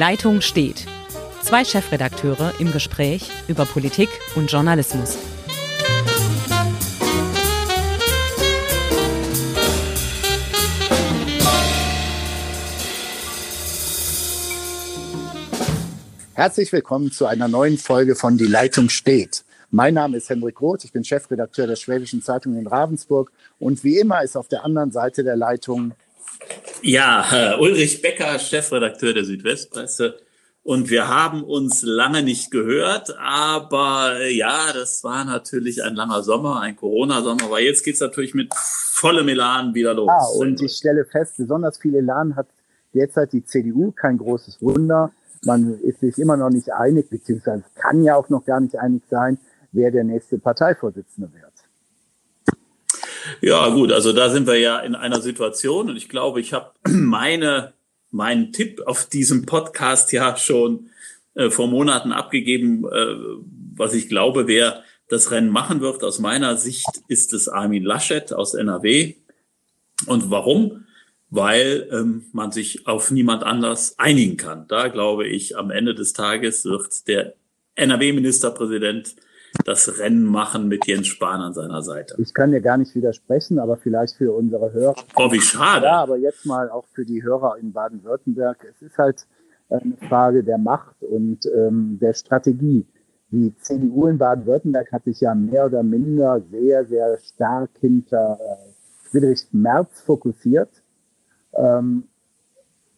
Leitung steht. Zwei Chefredakteure im Gespräch über Politik und Journalismus. Herzlich willkommen zu einer neuen Folge von Die Leitung steht. Mein Name ist Hendrik Roth, ich bin Chefredakteur der Schwäbischen Zeitung in Ravensburg und wie immer ist auf der anderen Seite der Leitung ja, Ulrich Becker, Chefredakteur der Südwestpresse. Und wir haben uns lange nicht gehört, aber ja, das war natürlich ein langer Sommer, ein Corona-Sommer, aber jetzt geht's natürlich mit vollem Elan wieder los. Ja, und ich stelle fest, besonders viel Elan hat derzeit die CDU, kein großes Wunder. Man ist sich immer noch nicht einig, beziehungsweise kann ja auch noch gar nicht einig sein, wer der nächste Parteivorsitzende wird. Ja, gut, also da sind wir ja in einer Situation und ich glaube, ich habe meine, meinen Tipp auf diesem Podcast ja schon äh, vor Monaten abgegeben, äh, was ich glaube, wer das Rennen machen wird. Aus meiner Sicht ist es Armin Laschet aus NRW. Und warum? Weil ähm, man sich auf niemand anders einigen kann. Da glaube ich, am Ende des Tages wird der NRW-Ministerpräsident das Rennen machen mit Jens Spahn an seiner Seite. Ich kann dir gar nicht widersprechen, aber vielleicht für unsere Hörer. Oh, wie schade. Ja, aber jetzt mal auch für die Hörer in Baden-Württemberg. Es ist halt eine Frage der Macht und ähm, der Strategie. Die CDU in Baden-Württemberg hat sich ja mehr oder minder sehr, sehr stark hinter äh, Friedrich Merz fokussiert. Ähm,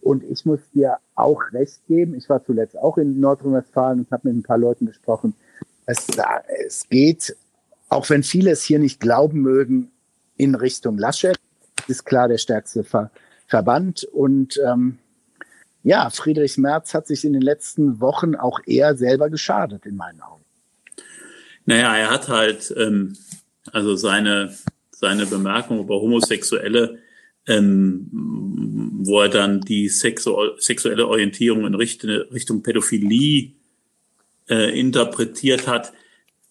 und ich muss dir auch recht geben. Ich war zuletzt auch in Nordrhein-Westfalen und habe mit ein paar Leuten gesprochen es, es geht, auch wenn viele es hier nicht glauben mögen, in Richtung Laschet. Ist klar der stärkste Ver Verband. Und ähm, ja, Friedrich Merz hat sich in den letzten Wochen auch eher selber geschadet, in meinen Augen. Naja, er hat halt ähm, also seine, seine Bemerkung über Homosexuelle, ähm, wo er dann die sexu sexuelle Orientierung in Richtung, Richtung Pädophilie äh, interpretiert hat.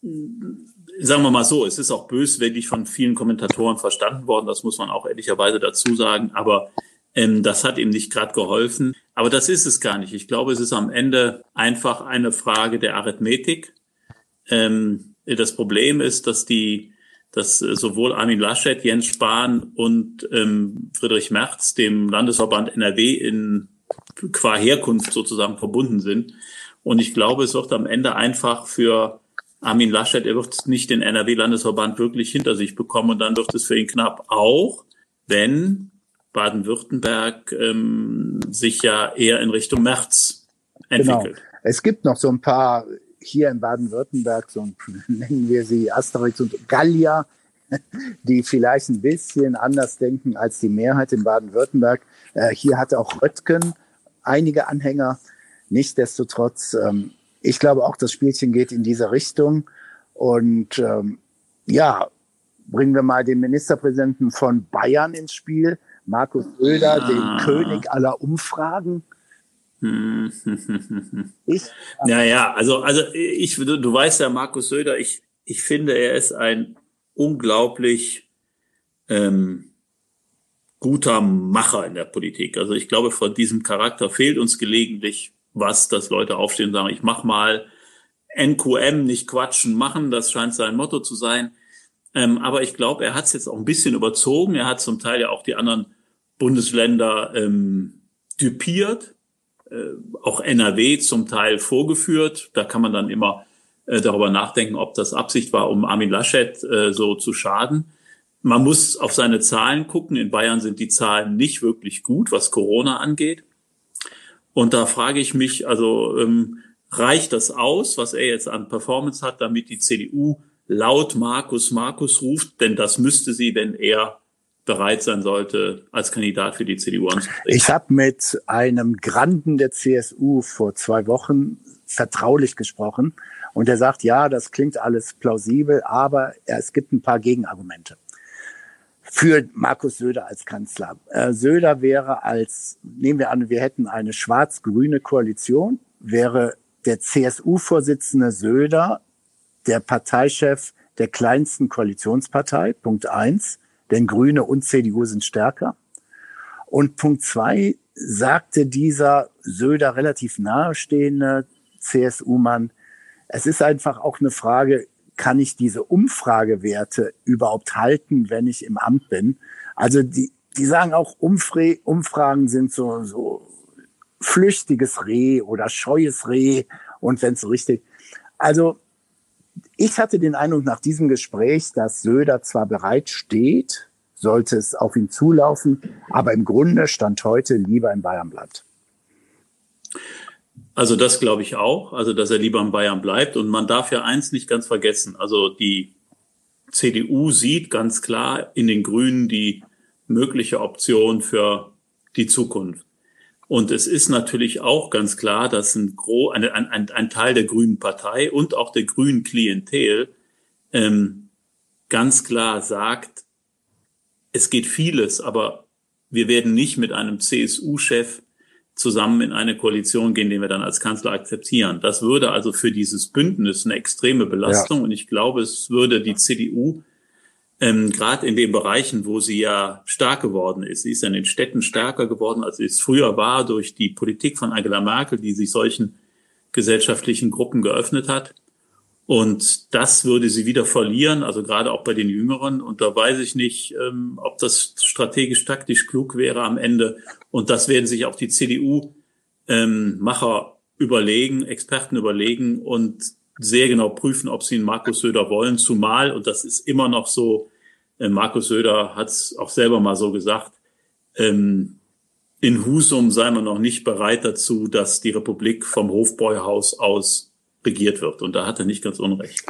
Sagen wir mal so, es ist auch böswillig von vielen Kommentatoren verstanden worden, das muss man auch ehrlicherweise dazu sagen, aber ähm, das hat ihm nicht gerade geholfen. Aber das ist es gar nicht. Ich glaube, es ist am Ende einfach eine Frage der Arithmetik. Ähm, das Problem ist, dass die, dass sowohl Armin Laschet, Jens Spahn und ähm, Friedrich Merz dem Landesverband NRW in qua Herkunft sozusagen verbunden sind. Und ich glaube, es wird am Ende einfach für Armin Laschet, er wird nicht den NRW-Landesverband wirklich hinter sich bekommen und dann wird es für ihn knapp, auch wenn Baden-Württemberg ähm, sich ja eher in Richtung März entwickelt. Genau. Es gibt noch so ein paar hier in Baden-Württemberg, so nennen wir sie Asterix und Gallier, die vielleicht ein bisschen anders denken als die Mehrheit in Baden-Württemberg. Äh, hier hat auch Röttgen einige Anhänger. Nichtsdestotrotz, ähm, ich glaube auch, das Spielchen geht in diese Richtung. Und ähm, ja, bringen wir mal den Ministerpräsidenten von Bayern ins Spiel, Markus Söder, ah. den König aller Umfragen. ich, ja, ja, also, also ich, du, du weißt ja, Markus Söder, ich, ich finde, er ist ein unglaublich ähm, guter Macher in der Politik. Also ich glaube, von diesem Charakter fehlt uns gelegentlich was, dass Leute aufstehen und sagen, ich mach mal NQM, nicht quatschen, machen, das scheint sein Motto zu sein. Ähm, aber ich glaube, er hat es jetzt auch ein bisschen überzogen. Er hat zum Teil ja auch die anderen Bundesländer ähm, düpiert, äh, auch NRW zum Teil vorgeführt. Da kann man dann immer äh, darüber nachdenken, ob das Absicht war, um Armin Laschet äh, so zu schaden. Man muss auf seine Zahlen gucken. In Bayern sind die Zahlen nicht wirklich gut, was Corona angeht. Und da frage ich mich, also ähm, reicht das aus, was er jetzt an Performance hat, damit die CDU laut Markus Markus ruft? Denn das müsste sie, wenn er bereit sein sollte, als Kandidat für die CDU anzutreten. Ich habe mit einem Granden der CSU vor zwei Wochen vertraulich gesprochen und er sagt, ja, das klingt alles plausibel, aber es gibt ein paar Gegenargumente für Markus Söder als Kanzler. Äh, Söder wäre als, nehmen wir an, wir hätten eine schwarz-grüne Koalition, wäre der CSU-Vorsitzende Söder der Parteichef der kleinsten Koalitionspartei, Punkt eins, denn Grüne und CDU sind stärker. Und Punkt zwei, sagte dieser Söder relativ nahestehende CSU-Mann, es ist einfach auch eine Frage, kann ich diese Umfragewerte überhaupt halten, wenn ich im Amt bin? Also die, die sagen auch, Umfra Umfragen sind so, so flüchtiges Reh oder scheues Reh und wenn es so richtig. Also ich hatte den Eindruck nach diesem Gespräch, dass Söder zwar bereit steht, sollte es auf ihn zulaufen, aber im Grunde stand heute lieber in Bayern bleibt. Also das glaube ich auch, also dass er lieber in Bayern bleibt. Und man darf ja eins nicht ganz vergessen. Also die CDU sieht ganz klar in den Grünen die mögliche Option für die Zukunft. Und es ist natürlich auch ganz klar, dass ein, Gro ein, ein, ein Teil der Grünen Partei und auch der Grünen Klientel ähm, ganz klar sagt, es geht vieles, aber wir werden nicht mit einem CSU-Chef zusammen in eine Koalition gehen, den wir dann als Kanzler akzeptieren. Das würde also für dieses Bündnis eine extreme Belastung ja. und ich glaube, es würde die CDU ähm, gerade in den Bereichen, wo sie ja stark geworden ist, sie ist in den Städten stärker geworden, als sie es früher war durch die Politik von Angela Merkel, die sich solchen gesellschaftlichen Gruppen geöffnet hat. Und das würde sie wieder verlieren, also gerade auch bei den Jüngeren. Und da weiß ich nicht, ähm, ob das strategisch taktisch klug wäre am Ende. Und das werden sich auch die CDU-Macher ähm, überlegen, Experten überlegen und sehr genau prüfen, ob sie einen Markus Söder wollen. Zumal, und das ist immer noch so, äh, Markus Söder hat es auch selber mal so gesagt, ähm, in Husum sei man noch nicht bereit dazu, dass die Republik vom Hofbräuhaus aus regiert wird. Und da hat er nicht ganz unrecht.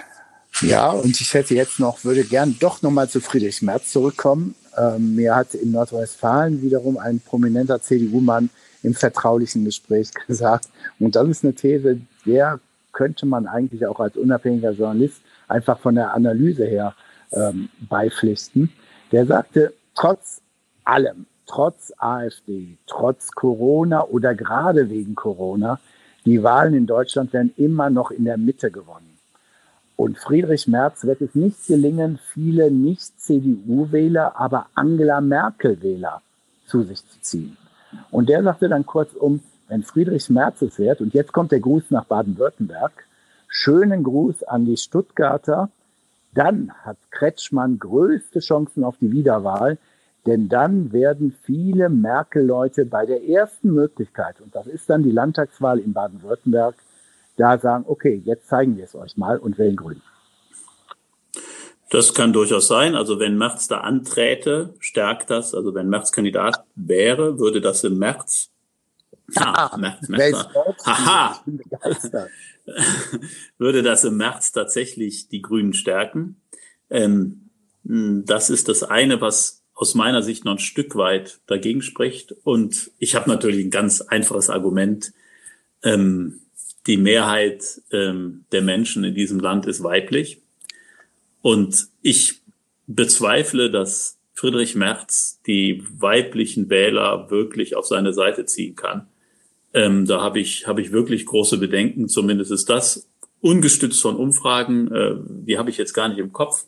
Ja, und ich hätte jetzt noch, würde gern doch nochmal zu Friedrich Merz zurückkommen. Ähm, mir hat in Nordrhein-Westfalen wiederum ein prominenter CDU-Mann im vertraulichen Gespräch gesagt, und das ist eine These, der könnte man eigentlich auch als unabhängiger Journalist einfach von der Analyse her ähm, beipflichten. Der sagte, trotz allem, trotz AfD, trotz Corona oder gerade wegen Corona, die Wahlen in Deutschland werden immer noch in der Mitte gewonnen. Und Friedrich Merz wird es nicht gelingen, viele nicht CDU-Wähler, aber Angela Merkel-Wähler zu sich zu ziehen. Und der sagte dann kurzum, wenn Friedrich Merz es wird, und jetzt kommt der Gruß nach Baden-Württemberg, schönen Gruß an die Stuttgarter, dann hat Kretschmann größte Chancen auf die Wiederwahl, denn dann werden viele Merkel-Leute bei der ersten Möglichkeit, und das ist dann die Landtagswahl in Baden-Württemberg, da sagen, okay, jetzt zeigen wir es euch mal und wählen Grün. Das kann durchaus sein. Also wenn Merz da anträte, stärkt das. Also wenn Merz Kandidat wäre, würde das im März. Ah, März, März, haha, würde das im März tatsächlich die Grünen stärken. Ähm, das ist das eine, was aus meiner Sicht noch ein Stück weit dagegen spricht. Und ich habe natürlich ein ganz einfaches Argument. Ähm, die Mehrheit ähm, der Menschen in diesem Land ist weiblich. Und ich bezweifle, dass Friedrich Merz die weiblichen Wähler wirklich auf seine Seite ziehen kann. Ähm, da habe ich, hab ich wirklich große Bedenken. Zumindest ist das ungestützt von Umfragen. Äh, die habe ich jetzt gar nicht im Kopf.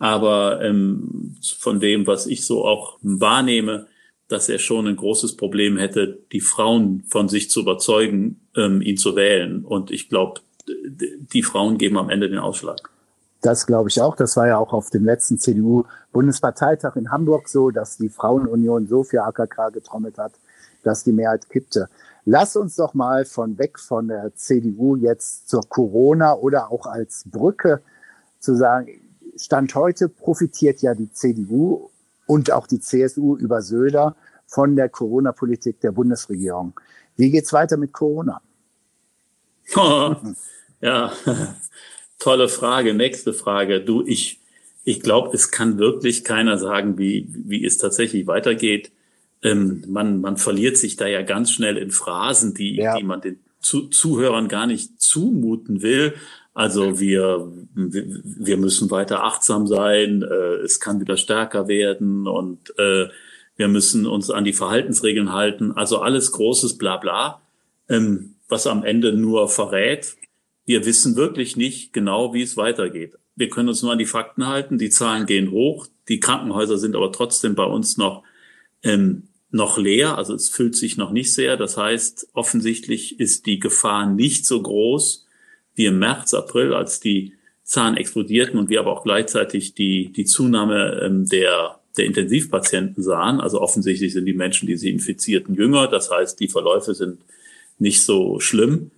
Aber ähm, von dem, was ich so auch wahrnehme, dass er schon ein großes Problem hätte, die Frauen von sich zu überzeugen, ähm, ihn zu wählen. Und ich glaube, die Frauen geben am Ende den Ausschlag. Das glaube ich auch. Das war ja auch auf dem letzten CDU-Bundesparteitag in Hamburg so, dass die Frauenunion so für AKK getrommelt hat, dass die Mehrheit kippte. Lass uns doch mal von weg von der CDU jetzt zur Corona oder auch als Brücke zu sagen, Stand heute profitiert ja die CDU und auch die CSU über Söder von der Corona-Politik der Bundesregierung. Wie geht's weiter mit Corona? ja, tolle Frage. Nächste Frage. Du, ich, ich glaube, es kann wirklich keiner sagen, wie, wie es tatsächlich weitergeht. Ähm, man, man verliert sich da ja ganz schnell in Phrasen, die, ja. die man den Zu Zuhörern gar nicht zumuten will. Also wir, wir müssen weiter achtsam sein, äh, es kann wieder stärker werden und äh, wir müssen uns an die Verhaltensregeln halten. Also alles großes Blabla, ähm, was am Ende nur verrät. Wir wissen wirklich nicht genau, wie es weitergeht. Wir können uns nur an die Fakten halten. Die Zahlen gehen hoch. Die Krankenhäuser sind aber trotzdem bei uns noch ähm, noch leer, also es füllt sich noch nicht sehr. Das heißt, offensichtlich ist die Gefahr nicht so groß wie im März, April, als die Zahlen explodierten und wir aber auch gleichzeitig die, die Zunahme ähm, der, der Intensivpatienten sahen. Also offensichtlich sind die Menschen, die sie infizierten, jünger. Das heißt, die Verläufe sind nicht so schlimm.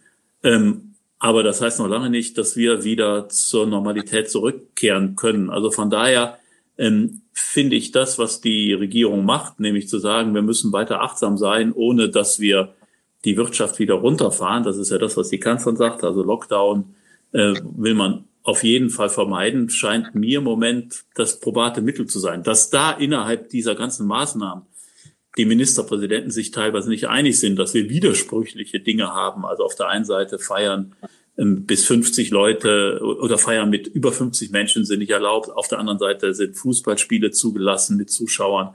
Ähm, aber das heißt noch lange nicht, dass wir wieder zur Normalität zurückkehren können. Also von daher ähm, finde ich das, was die Regierung macht, nämlich zu sagen, wir müssen weiter achtsam sein, ohne dass wir die Wirtschaft wieder runterfahren. Das ist ja das, was die Kanzlerin sagt. Also Lockdown äh, will man auf jeden Fall vermeiden, scheint mir im Moment das probate Mittel zu sein. Dass da innerhalb dieser ganzen Maßnahmen die Ministerpräsidenten sich teilweise nicht einig sind, dass wir widersprüchliche Dinge haben. Also auf der einen Seite feiern ähm, bis 50 Leute oder feiern mit über 50 Menschen sind nicht erlaubt. Auf der anderen Seite sind Fußballspiele zugelassen mit Zuschauern.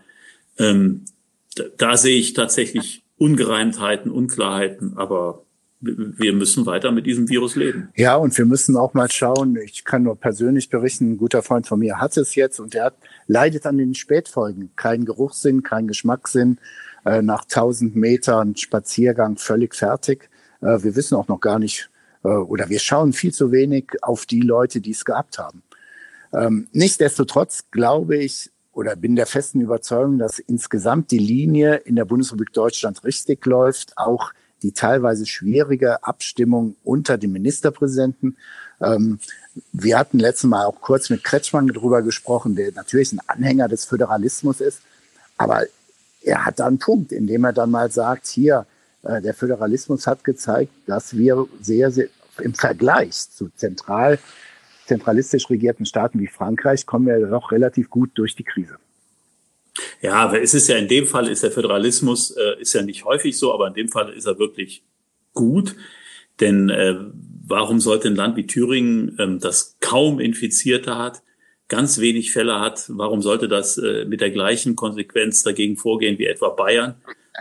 Ähm, da, da sehe ich tatsächlich Ungereimtheiten, Unklarheiten, aber wir müssen weiter mit diesem Virus leben. Ja, und wir müssen auch mal schauen. Ich kann nur persönlich berichten, ein guter Freund von mir hat es jetzt und hat, leidet an den Spätfolgen. Kein Geruchssinn, kein Geschmackssinn. Äh, nach 1000 Metern Spaziergang völlig fertig. Äh, wir wissen auch noch gar nicht, äh, oder wir schauen viel zu wenig auf die Leute, die es gehabt haben. Ähm, nichtsdestotrotz glaube ich oder bin der festen Überzeugung, dass insgesamt die Linie in der Bundesrepublik Deutschland richtig läuft, auch die teilweise schwierige Abstimmung unter dem Ministerpräsidenten. Ähm, wir hatten letztes Mal auch kurz mit Kretschmann darüber gesprochen, der natürlich ein Anhänger des Föderalismus ist, aber er hat da einen Punkt, indem er dann mal sagt, hier, äh, der Föderalismus hat gezeigt, dass wir sehr, sehr im Vergleich zu zentral, zentralistisch regierten Staaten wie Frankreich kommen wir doch relativ gut durch die Krise. Ja, aber es ist ja in dem Fall ist der Föderalismus äh, ist ja nicht häufig so, aber in dem Fall ist er wirklich gut. Denn äh, warum sollte ein Land wie Thüringen, ähm, das kaum Infizierte hat, ganz wenig Fälle hat, warum sollte das äh, mit der gleichen Konsequenz dagegen vorgehen wie etwa Bayern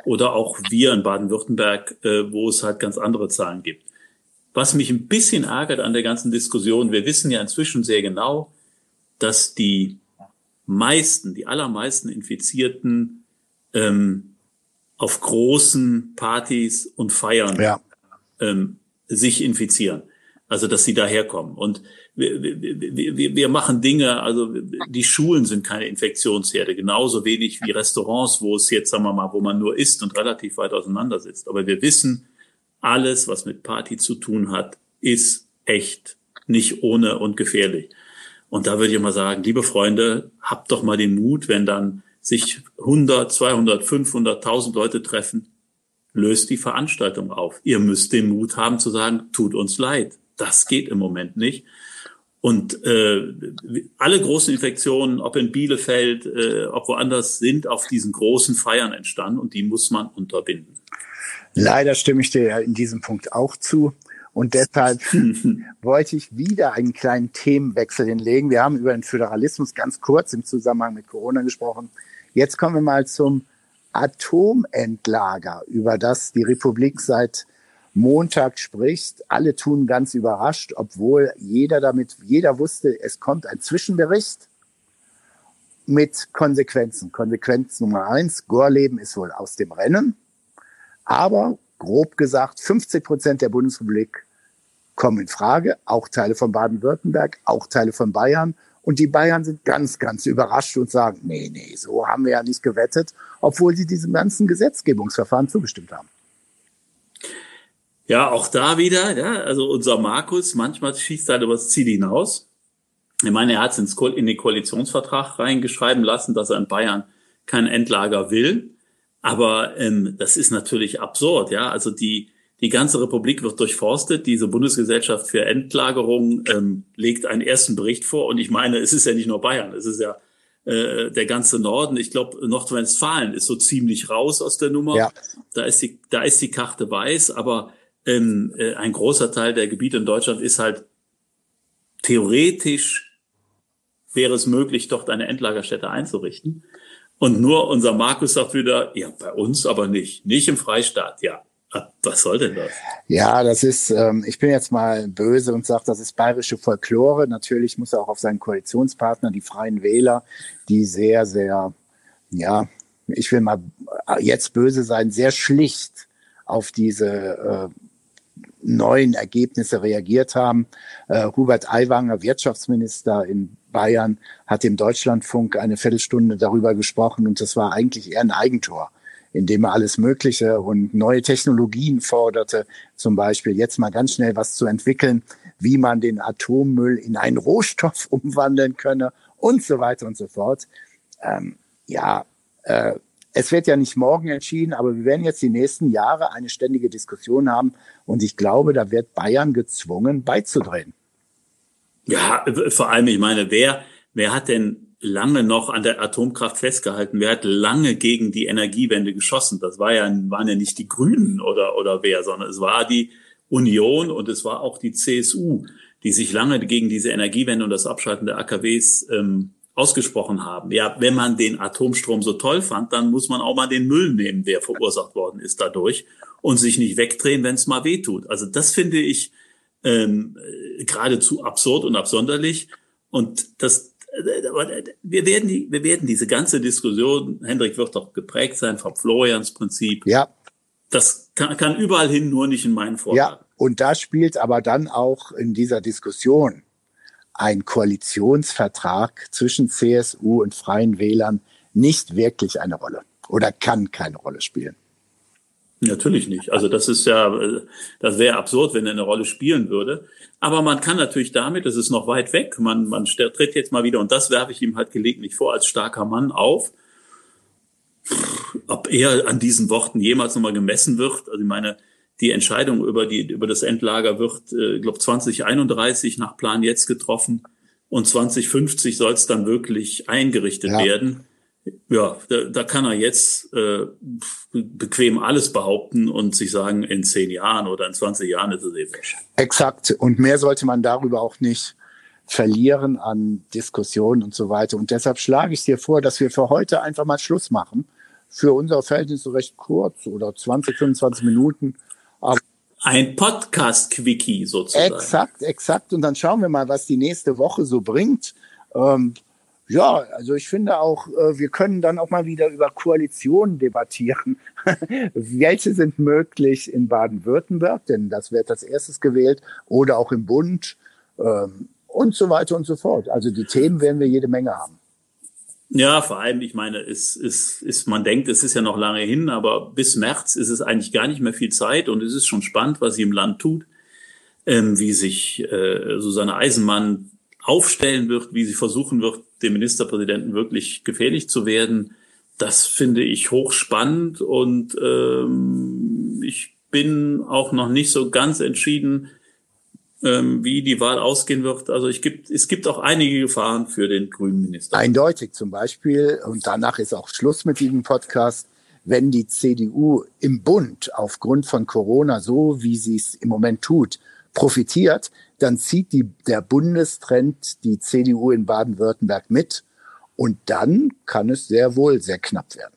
oder auch wir in Baden-Württemberg, äh, wo es halt ganz andere Zahlen gibt? Was mich ein bisschen ärgert an der ganzen Diskussion, wir wissen ja inzwischen sehr genau, dass die meisten, die allermeisten Infizierten ähm, auf großen Partys und Feiern ja. ähm, sich infizieren. Also dass sie daherkommen. Und wir, wir, wir, wir machen Dinge, also die Schulen sind keine Infektionsherde, genauso wenig wie Restaurants, wo es jetzt, sagen wir mal, wo man nur isst und relativ weit auseinander sitzt. Aber wir wissen, alles, was mit Party zu tun hat, ist echt nicht ohne und gefährlich. Und da würde ich mal sagen, liebe Freunde, habt doch mal den Mut, wenn dann sich 100, 200, 500, 1000 Leute treffen, löst die Veranstaltung auf. Ihr müsst den Mut haben zu sagen, tut uns leid. Das geht im Moment nicht. Und äh, alle großen Infektionen, ob in Bielefeld, äh, ob woanders, sind auf diesen großen Feiern entstanden und die muss man unterbinden. Leider stimme ich dir in diesem Punkt auch zu. Und deshalb wollte ich wieder einen kleinen Themenwechsel hinlegen. Wir haben über den Föderalismus ganz kurz im Zusammenhang mit Corona gesprochen. Jetzt kommen wir mal zum Atomendlager, über das die Republik seit Montag spricht. Alle tun ganz überrascht, obwohl jeder damit, jeder wusste, es kommt ein Zwischenbericht mit Konsequenzen. Konsequenz Nummer eins, Gorleben ist wohl aus dem Rennen. Aber grob gesagt, 50 Prozent der Bundesrepublik kommen in Frage, auch Teile von Baden-Württemberg, auch Teile von Bayern. Und die Bayern sind ganz, ganz überrascht und sagen, nee, nee, so haben wir ja nicht gewettet, obwohl sie diesem ganzen Gesetzgebungsverfahren zugestimmt haben. Ja, auch da wieder, ja, also unser Markus, manchmal schießt er übers Ziel hinaus. Ich meine, er hat es in den Koalitionsvertrag reingeschreiben lassen, dass er in Bayern kein Endlager will. Aber ähm, das ist natürlich absurd, ja. Also die, die ganze Republik wird durchforstet. Diese Bundesgesellschaft für Endlagerung ähm, legt einen ersten Bericht vor. Und ich meine, es ist ja nicht nur Bayern, es ist ja äh, der ganze Norden. Ich glaube, Nordrhein-Westfalen ist so ziemlich raus aus der Nummer. Ja. Da ist die, da ist die Karte weiß, aber ähm, äh, ein großer Teil der Gebiete in Deutschland ist halt theoretisch wäre es möglich, dort eine Endlagerstätte einzurichten. Und nur unser Markus sagt wieder, ja, bei uns aber nicht. Nicht im Freistaat, ja. Was soll denn das? Ja, das ist, ähm, ich bin jetzt mal böse und sage, das ist bayerische Folklore. Natürlich muss er auch auf seinen Koalitionspartner, die Freien Wähler, die sehr, sehr, ja, ich will mal jetzt böse sein, sehr schlicht auf diese äh, neuen Ergebnisse reagiert haben. Äh, Hubert Aiwanger, Wirtschaftsminister in Bayern, hat im Deutschlandfunk eine Viertelstunde darüber gesprochen und das war eigentlich eher ein Eigentor, indem er alles Mögliche und neue Technologien forderte, zum Beispiel jetzt mal ganz schnell was zu entwickeln, wie man den Atommüll in einen Rohstoff umwandeln könne und so weiter und so fort. Ähm, ja, äh, es wird ja nicht morgen entschieden, aber wir werden jetzt die nächsten Jahre eine ständige Diskussion haben. Und ich glaube, da wird Bayern gezwungen, beizudrehen. Ja, vor allem, ich meine, wer, wer hat denn lange noch an der Atomkraft festgehalten? Wer hat lange gegen die Energiewende geschossen? Das war ja, waren ja nicht die Grünen oder, oder wer, sondern es war die Union und es war auch die CSU, die sich lange gegen diese Energiewende und das Abschalten der AKWs ähm, ausgesprochen haben. Ja, wenn man den Atomstrom so toll fand, dann muss man auch mal den Müll nehmen, der verursacht worden ist dadurch und sich nicht wegdrehen, wenn es mal weh tut. Also das finde ich ähm, geradezu absurd und absonderlich. Und das, wir werden die, wir werden diese ganze Diskussion, Hendrik wird doch geprägt sein vom Florians Prinzip. Ja. Das kann, kann überall hin, nur nicht in meinen Vorlagen. Ja, und da spielt aber dann auch in dieser Diskussion ein Koalitionsvertrag zwischen CSU und Freien Wählern nicht wirklich eine Rolle oder kann keine Rolle spielen. Natürlich nicht. Also das ist ja, das wäre absurd, wenn er eine Rolle spielen würde. Aber man kann natürlich damit, das ist noch weit weg, man, man tritt jetzt mal wieder, und das werfe ich ihm halt gelegentlich vor, als starker Mann auf. Ob er an diesen Worten jemals nochmal gemessen wird, also ich meine, die Entscheidung über, die, über das Endlager wird, äh, glaube 2031 nach Plan jetzt getroffen und 2050 soll es dann wirklich eingerichtet ja. werden. Ja, da, da kann er jetzt äh, bequem alles behaupten und sich sagen, in zehn Jahren oder in 20 Jahren ist es eben. Exakt. Und mehr sollte man darüber auch nicht verlieren an Diskussionen und so weiter. Und deshalb schlage ich dir vor, dass wir für heute einfach mal Schluss machen. Für unser Verhältnis recht kurz oder 20, 25 Minuten. Aber ein Podcast-Quickie sozusagen. Exakt, exakt. Und dann schauen wir mal, was die nächste Woche so bringt. Ähm, ja, also ich finde auch, äh, wir können dann auch mal wieder über Koalitionen debattieren. Welche sind möglich in Baden-Württemberg, denn das wird als erstes gewählt, oder auch im Bund ähm, und so weiter und so fort. Also die Themen werden wir jede Menge haben. Ja, vor allem, ich meine, es ist, ist, man denkt, es ist ja noch lange hin, aber bis März ist es eigentlich gar nicht mehr viel Zeit und es ist schon spannend, was sie im Land tut, ähm, wie sich äh, Susanne Eisenmann aufstellen wird, wie sie versuchen wird, dem Ministerpräsidenten wirklich gefährlich zu werden. Das finde ich hochspannend und ähm, ich bin auch noch nicht so ganz entschieden, ähm, wie die Wahl ausgehen wird. Also ich gibt, es gibt auch einige Gefahren für den grünen Minister. Eindeutig zum Beispiel, und danach ist auch Schluss mit diesem Podcast, wenn die CDU im Bund aufgrund von Corona, so wie sie es im Moment tut, profitiert, dann zieht die, der Bundestrend die CDU in Baden-Württemberg mit. Und dann kann es sehr wohl sehr knapp werden.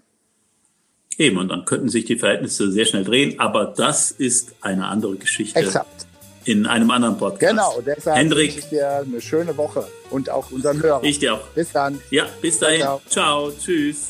Eben, und dann könnten sich die Verhältnisse sehr schnell drehen. Aber das ist eine andere Geschichte. Exakt in einem anderen Podcast. Genau, deshalb Hendrik, wünsche ich dir eine schöne Woche und auch unseren Hörern. Ich dir auch. Bis dann. Ja, bis dahin. ciao. ciao. Tschüss.